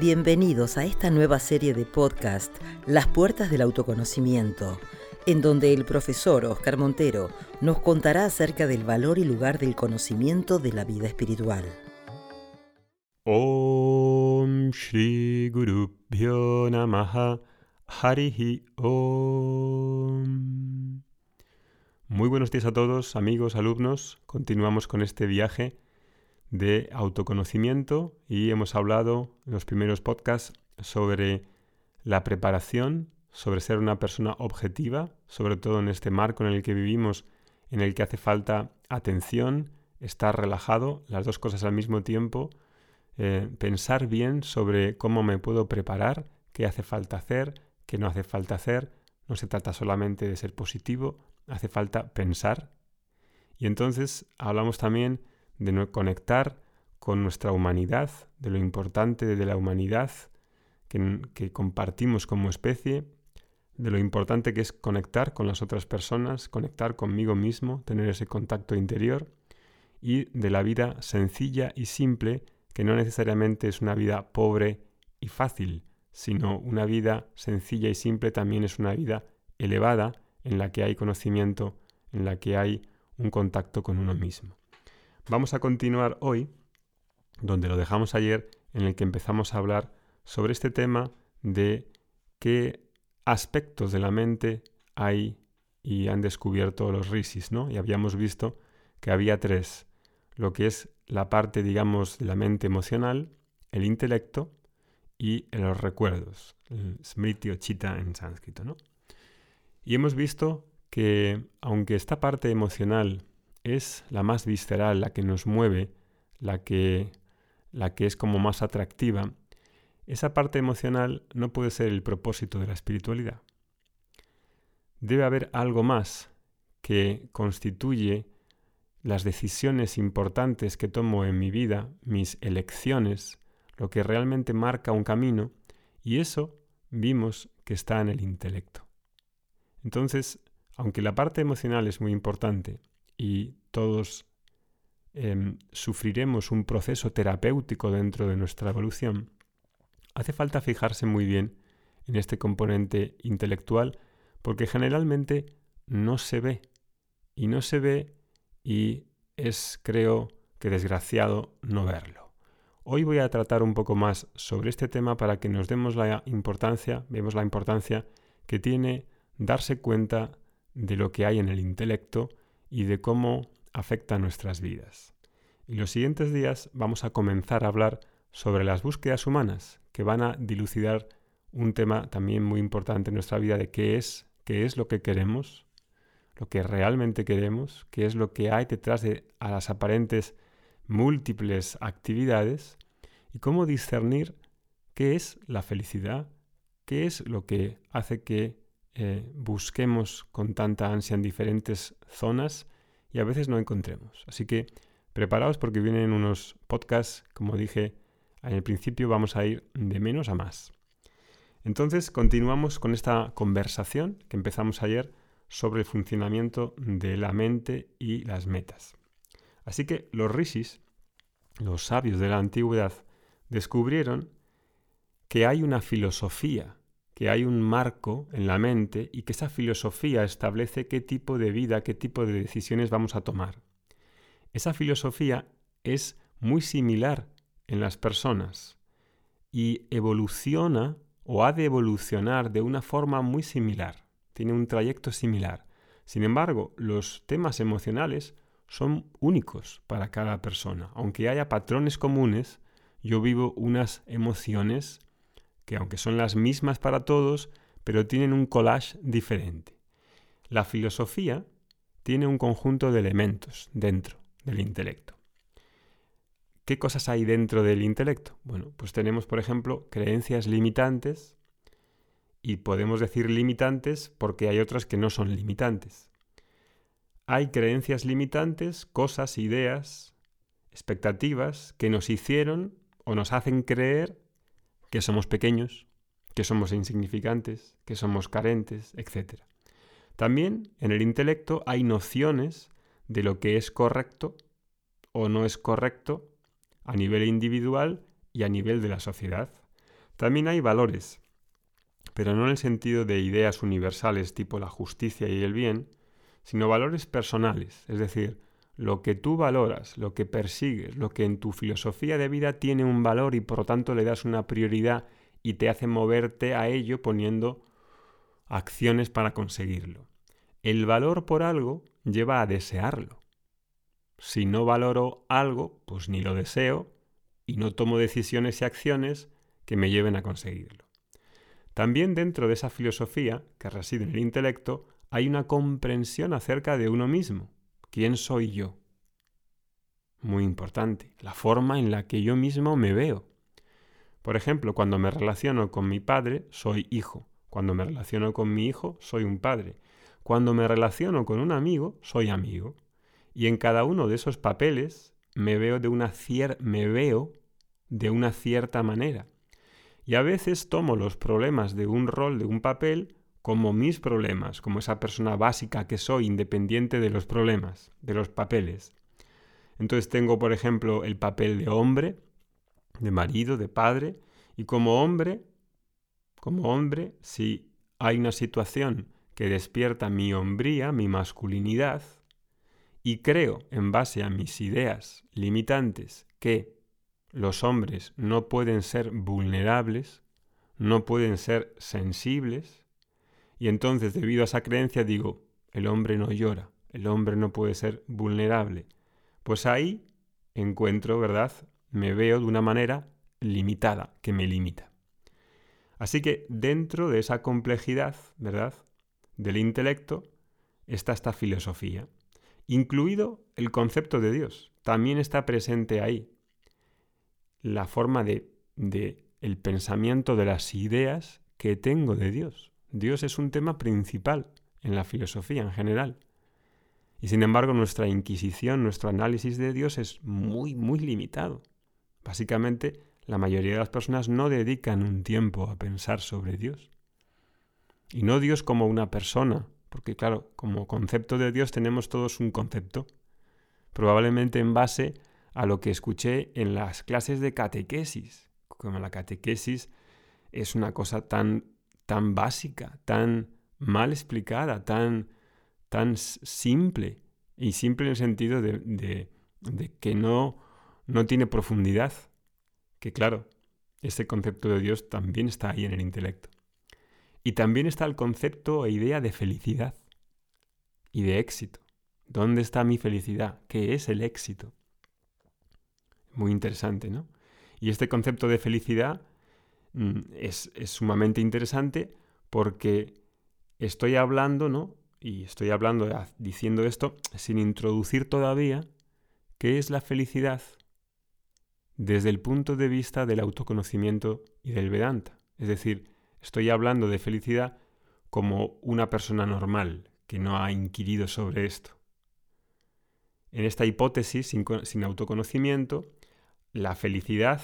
Bienvenidos a esta nueva serie de podcast, Las Puertas del Autoconocimiento, en donde el profesor Oscar Montero nos contará acerca del valor y lugar del conocimiento de la vida espiritual. Om Shri Guru Om. Muy buenos días a todos, amigos, alumnos. Continuamos con este viaje de autoconocimiento y hemos hablado en los primeros podcasts sobre la preparación, sobre ser una persona objetiva, sobre todo en este marco en el que vivimos, en el que hace falta atención, estar relajado, las dos cosas al mismo tiempo, eh, pensar bien sobre cómo me puedo preparar, qué hace falta hacer, qué no hace falta hacer. No se trata solamente de ser positivo, hace falta pensar. Y entonces hablamos también de conectar con nuestra humanidad, de lo importante de la humanidad que, que compartimos como especie, de lo importante que es conectar con las otras personas, conectar conmigo mismo, tener ese contacto interior, y de la vida sencilla y simple, que no necesariamente es una vida pobre y fácil, sino una vida sencilla y simple también es una vida elevada en la que hay conocimiento, en la que hay un contacto con uno mismo. Vamos a continuar hoy, donde lo dejamos ayer, en el que empezamos a hablar sobre este tema de qué aspectos de la mente hay y han descubierto los rishis, ¿no? Y habíamos visto que había tres, lo que es la parte, digamos, de la mente emocional, el intelecto y los recuerdos, smriti o en sánscrito, ¿no? Y hemos visto que aunque esta parte emocional es la más visceral, la que nos mueve, la que, la que es como más atractiva, esa parte emocional no puede ser el propósito de la espiritualidad. Debe haber algo más que constituye las decisiones importantes que tomo en mi vida, mis elecciones, lo que realmente marca un camino, y eso vimos que está en el intelecto. Entonces, aunque la parte emocional es muy importante, y todos em, sufriremos un proceso terapéutico dentro de nuestra evolución, hace falta fijarse muy bien en este componente intelectual porque generalmente no se ve y no se ve y es creo que desgraciado no verlo. Hoy voy a tratar un poco más sobre este tema para que nos demos la importancia, vemos la importancia que tiene darse cuenta de lo que hay en el intelecto y de cómo afecta nuestras vidas. Y los siguientes días vamos a comenzar a hablar sobre las búsquedas humanas, que van a dilucidar un tema también muy importante en nuestra vida de qué es, qué es lo que queremos, lo que realmente queremos, qué es lo que hay detrás de a las aparentes múltiples actividades y cómo discernir qué es la felicidad, qué es lo que hace que eh, busquemos con tanta ansia en diferentes zonas y a veces no encontremos. Así que preparaos porque vienen unos podcasts, como dije en el principio, vamos a ir de menos a más. Entonces continuamos con esta conversación que empezamos ayer sobre el funcionamiento de la mente y las metas. Así que los rishis, los sabios de la antigüedad, descubrieron que hay una filosofía que hay un marco en la mente y que esa filosofía establece qué tipo de vida, qué tipo de decisiones vamos a tomar. Esa filosofía es muy similar en las personas y evoluciona o ha de evolucionar de una forma muy similar, tiene un trayecto similar. Sin embargo, los temas emocionales son únicos para cada persona. Aunque haya patrones comunes, yo vivo unas emociones que aunque son las mismas para todos, pero tienen un collage diferente. La filosofía tiene un conjunto de elementos dentro del intelecto. ¿Qué cosas hay dentro del intelecto? Bueno, pues tenemos, por ejemplo, creencias limitantes y podemos decir limitantes porque hay otras que no son limitantes. Hay creencias limitantes, cosas, ideas, expectativas que nos hicieron o nos hacen creer que somos pequeños, que somos insignificantes, que somos carentes, etc. También en el intelecto hay nociones de lo que es correcto o no es correcto a nivel individual y a nivel de la sociedad. También hay valores, pero no en el sentido de ideas universales tipo la justicia y el bien, sino valores personales, es decir, lo que tú valoras, lo que persigues, lo que en tu filosofía de vida tiene un valor y por lo tanto le das una prioridad y te hace moverte a ello poniendo acciones para conseguirlo. El valor por algo lleva a desearlo. Si no valoro algo, pues ni lo deseo y no tomo decisiones y acciones que me lleven a conseguirlo. También dentro de esa filosofía, que reside en el intelecto, hay una comprensión acerca de uno mismo. ¿Quién soy yo? Muy importante, la forma en la que yo mismo me veo. Por ejemplo, cuando me relaciono con mi padre, soy hijo. Cuando me relaciono con mi hijo, soy un padre. Cuando me relaciono con un amigo, soy amigo. Y en cada uno de esos papeles me veo de una, cierta manera. Y a veces tomo los problemas de un rol, de un papel, como mis problemas, como esa persona básica que soy, independiente de los problemas, de los papeles. Entonces tengo, por ejemplo, el papel de hombre, de marido, de padre, y como hombre, como hombre, si hay una situación que despierta mi hombría, mi masculinidad, y creo, en base a mis ideas limitantes, que los hombres no pueden ser vulnerables, no pueden ser sensibles, y entonces, debido a esa creencia, digo, el hombre no llora, el hombre no puede ser vulnerable. Pues ahí encuentro, ¿verdad? Me veo de una manera limitada, que me limita. Así que dentro de esa complejidad, ¿verdad? Del intelecto está esta filosofía, incluido el concepto de Dios. También está presente ahí la forma de, de el pensamiento de las ideas que tengo de Dios. Dios es un tema principal en la filosofía en general. Y sin embargo nuestra inquisición, nuestro análisis de Dios es muy, muy limitado. Básicamente, la mayoría de las personas no dedican un tiempo a pensar sobre Dios. Y no Dios como una persona, porque claro, como concepto de Dios tenemos todos un concepto, probablemente en base a lo que escuché en las clases de catequesis. Como la catequesis es una cosa tan tan básica, tan mal explicada, tan, tan simple. Y simple en el sentido de, que no, no tiene profundidad. Que claro, ese concepto de Dios también está ahí en el intelecto. Y también está el concepto e idea de felicidad y de éxito. ¿Dónde está mi felicidad? ¿Qué es el éxito? Muy interesante, ¿no? Y este concepto de felicidad Mm, es, sumamente interesante porque estoy hablando, ¿no? Y estoy hablando, diciendo esto sin introducir todavía qué es la felicidad desde el punto de vista del autoconocimiento y del Vedanta. Es decir, estoy hablando de felicidad como una persona normal que no ha inquirido sobre esto. En esta hipótesis, sin, sin autoconocimiento, la felicidad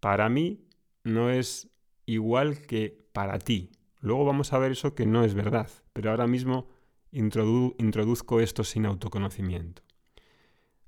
para mí no es igual que para ti. Luego vamos a ver eso que no es verdad, pero ahora mismo introduzco esto sin autoconocimiento.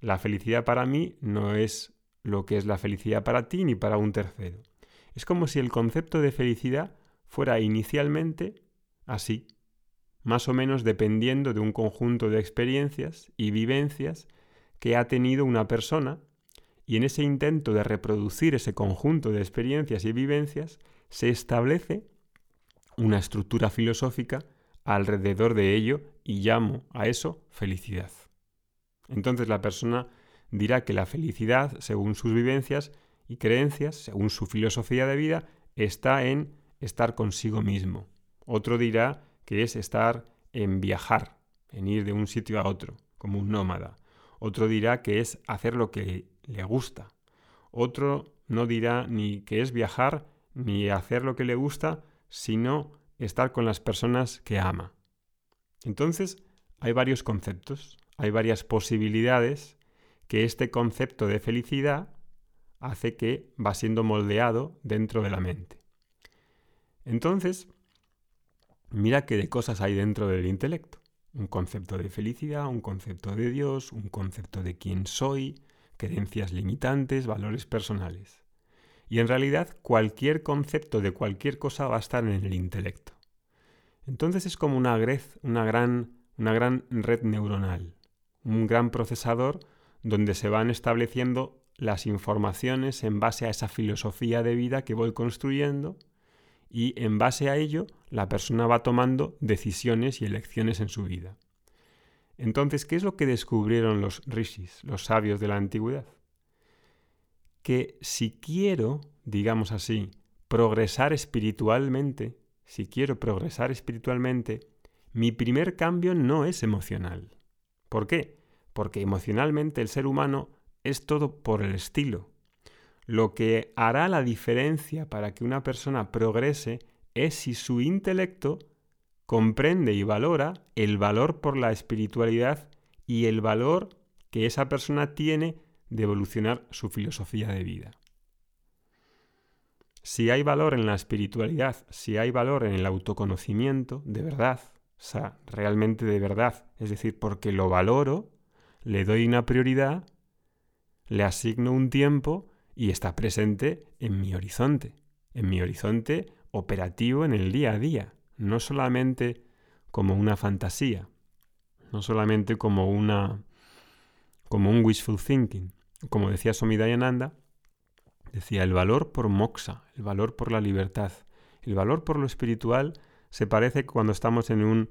La felicidad para mí no es lo que es la felicidad para ti ni para un tercero. Es como si el concepto de felicidad fuera inicialmente así, más o menos dependiendo de un conjunto de experiencias y vivencias que ha tenido una persona y en ese intento de reproducir ese conjunto de experiencias y vivencias, se establece una estructura filosófica alrededor de ello y llamo a eso felicidad. Entonces la persona dirá que la felicidad, según sus vivencias y creencias, según su filosofía de vida, está en estar consigo mismo. Otro dirá que es estar en viajar, en ir de un sitio a otro, como un nómada. Otro dirá que es hacer lo que le gusta. Otro no dirá ni que es viajar ni hacer lo que le gusta, sino estar con las personas que ama. Entonces, hay varios conceptos, hay varias posibilidades que este concepto de felicidad hace que va siendo moldeado dentro de la mente. Entonces, mira qué de cosas hay dentro del intelecto. Un concepto de felicidad, un concepto de Dios, un concepto de quién soy, creencias limitantes, valores personales. Y en realidad cualquier concepto de cualquier cosa va a estar en el intelecto. Entonces es como una, una, gran, una gran red neuronal, un gran procesador donde se van estableciendo las informaciones en base a esa filosofía de vida que voy construyendo y en base a ello la persona va tomando decisiones y elecciones en su vida. Entonces, ¿qué es lo que descubrieron los rishis, los sabios de la antigüedad? Que si quiero, digamos así, progresar espiritualmente, si quiero progresar espiritualmente, mi primer cambio no es emocional. ¿Por qué? Porque emocionalmente el ser humano es todo por el estilo. Lo que hará la diferencia para que una persona progrese es si su intelecto comprende y valora el valor por la espiritualidad y el valor que esa persona tiene de evolucionar su filosofía de vida. Si hay valor en la espiritualidad, si hay valor en el autoconocimiento, de verdad, o sea, realmente de verdad, es decir, porque lo valoro, le doy una prioridad, le asigno un tiempo y está presente en mi horizonte, en mi horizonte operativo en el día a día no solamente como una fantasía, no solamente como una como un wishful thinking. Como decía Somidayananda, decía el valor por moksha, el valor por la libertad, el valor por lo espiritual se parece cuando estamos en un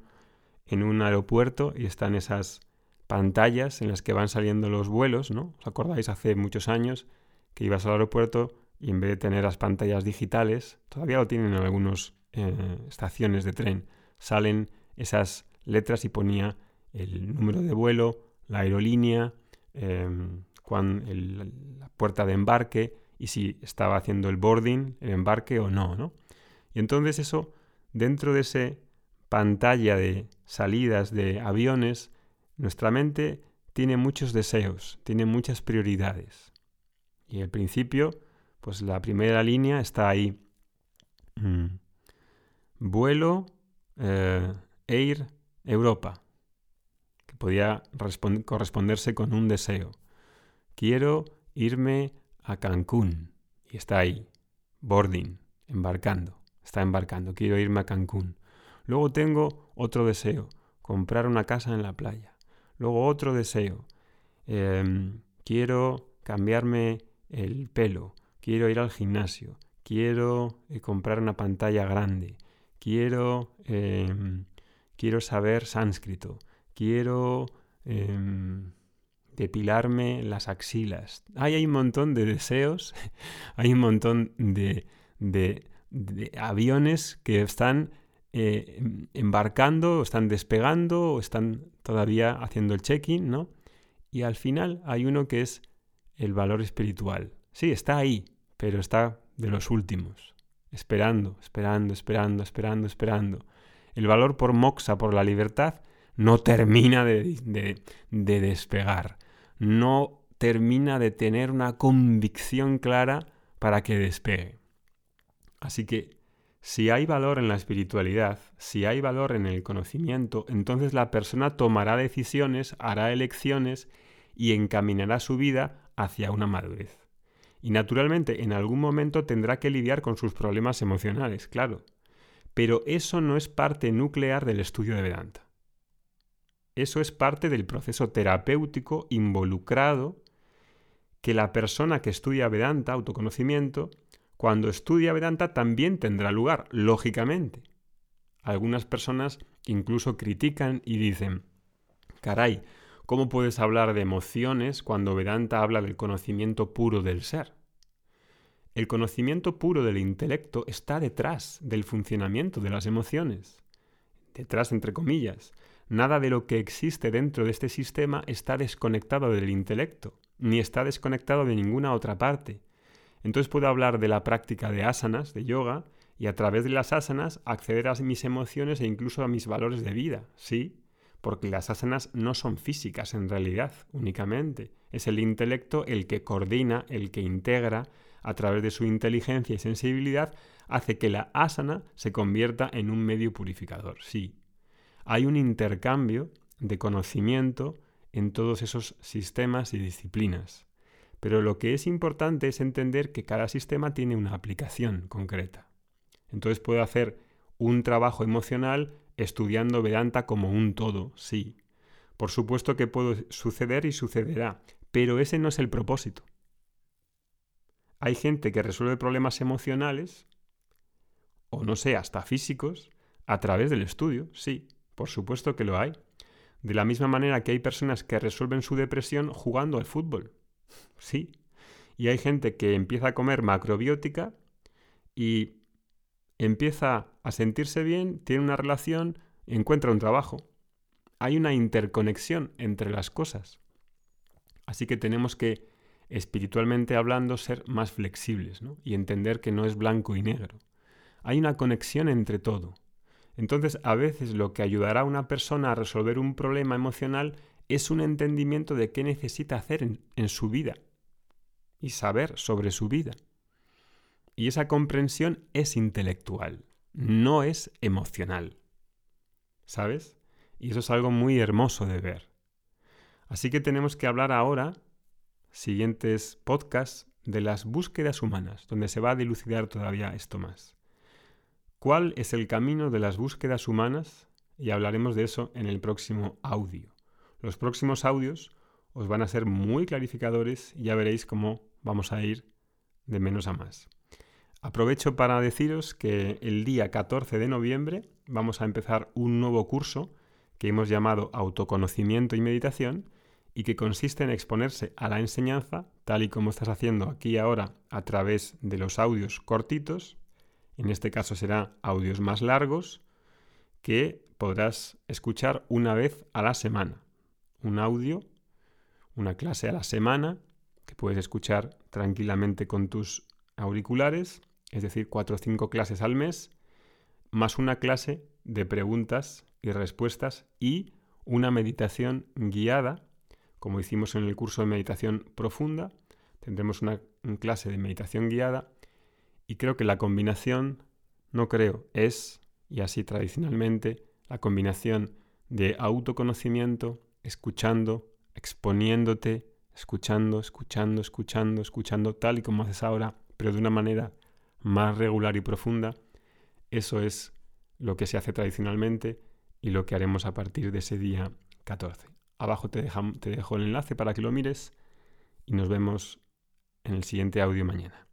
en un aeropuerto y están esas pantallas en las que van saliendo los vuelos, ¿no? ¿Os acordáis hace muchos años que ibas al aeropuerto y en vez de tener las pantallas digitales, todavía lo tienen en algunos eh, estaciones de tren salen esas letras y ponía el número de vuelo, la aerolínea, em, la puerta de embarque y si estaba haciendo el boarding, el embarque o no, ¿no? Y entonces eso, dentro de esa pantalla de salidas de aviones, nuestra mente tiene muchos deseos, tiene muchas prioridades. Y al principio, pues la primera línea está ahí. Mm, vuelo eh, Air Europa, que podía corresponderse con un deseo. Quiero irme a Cancún. Y está ahí, boarding, embarcando. Está embarcando, quiero irme a Cancún. Luego tengo otro deseo, comprar una casa en la playa. Luego otro deseo, em, quiero cambiarme el pelo, quiero ir al gimnasio, quiero eh, comprar una pantalla grande, quiero, em, quiero saber sánscrito, quiero em, depilarme las axilas. hay un montón de deseos, hay un montón de, aviones que están eh, embarcando, o están despegando, o están todavía haciendo el check-in, ¿no? Y al final hay uno que es el valor espiritual. Sí, está ahí, pero está de los últimos esperando, esperando, esperando, esperando, esperando. El valor por moxa, por la libertad, no termina de, despegar, no termina de tener una convicción clara para que despegue. Así que si hay valor en la espiritualidad, si hay valor en el conocimiento, entonces la persona tomará decisiones, hará elecciones y encaminará su vida hacia una madurez. Y naturalmente en algún momento tendrá que lidiar con sus problemas emocionales, claro. Pero eso no es parte nuclear del estudio de Vedanta. Eso es parte del proceso terapéutico involucrado que la persona que estudia Vedanta, autoconocimiento, cuando estudia Vedanta también tendrá lugar, lógicamente. Algunas personas incluso critican y dicen, caray, ¿Cómo puedes hablar de emociones cuando Vedanta habla del conocimiento puro del ser? El conocimiento puro del intelecto está detrás del funcionamiento de las emociones. Detrás, entre comillas. Nada de lo que existe dentro de este sistema está desconectado del intelecto, ni está desconectado de ninguna otra parte. Entonces puedo hablar de la práctica de asanas, de yoga, y a través de las asanas acceder a mis emociones e incluso a mis valores de vida, sí, porque las asanas no son físicas en realidad únicamente. Es el intelecto el que coordina, el que integra, a través de su inteligencia y sensibilidad, hace que la asana se convierta en un medio purificador. Sí, hay un intercambio de conocimiento en todos esos sistemas y disciplinas. Pero lo que es importante es entender que cada sistema tiene una aplicación concreta. Entonces puedo hacer un trabajo emocional estudiando Vedanta como un todo, sí. Por supuesto que puede suceder y sucederá, pero ese no es el propósito. Hay gente que resuelve problemas emocionales, o no sé, hasta físicos, a través del estudio, sí, por supuesto que lo hay. De la misma manera que hay personas que resuelven su depresión jugando al fútbol, sí. Y hay gente que empieza a comer macrobiótica y empieza a sentirse bien, tiene una relación, encuentra un trabajo. Hay una interconexión entre las cosas. Así que tenemos que, espiritualmente hablando, ser más flexibles y entender que no es blanco y negro. Hay una conexión entre todo. Entonces, a veces lo que ayudará a una persona a resolver un problema emocional es un entendimiento de qué necesita hacer en, su vida y saber sobre su vida. Y esa comprensión es intelectual, no es emocional. ¿Sabes? Y eso es algo muy hermoso de ver. Así que tenemos que hablar ahora, siguientes podcasts, de las búsquedas humanas, donde se va a dilucidar todavía esto más. ¿Cuál es el camino de las búsquedas humanas? Y hablaremos de eso en el próximo audio. Los próximos audios os van a ser muy clarificadores y ya veréis cómo vamos a ir de menos a más. Aprovecho para deciros que el día 14 de noviembre vamos a empezar un nuevo curso que hemos llamado Autoconocimiento y Meditación y que consiste en exponerse a la enseñanza, tal y como estás haciendo aquí ahora a través de los audios cortitos, en este caso será audios más largos, que podrás escuchar una vez a la semana. Un audio, una clase a la semana, que puedes escuchar tranquilamente con tus auriculares es decir, cuatro o cinco clases al mes, más una clase de preguntas y respuestas y una meditación guiada, como hicimos en el curso de meditación profunda, tendremos una, clase de meditación guiada y creo que la combinación, no creo, es, y así tradicionalmente, la combinación de autoconocimiento, escuchando, exponiéndote, escuchando, escuchando, escuchando, escuchando, tal y como haces ahora, pero de una manera más regular y profunda, eso es lo que se hace tradicionalmente y lo que haremos a partir de ese día 14. Abajo te, te dejo el enlace para que lo mires y nos vemos en el siguiente audio mañana.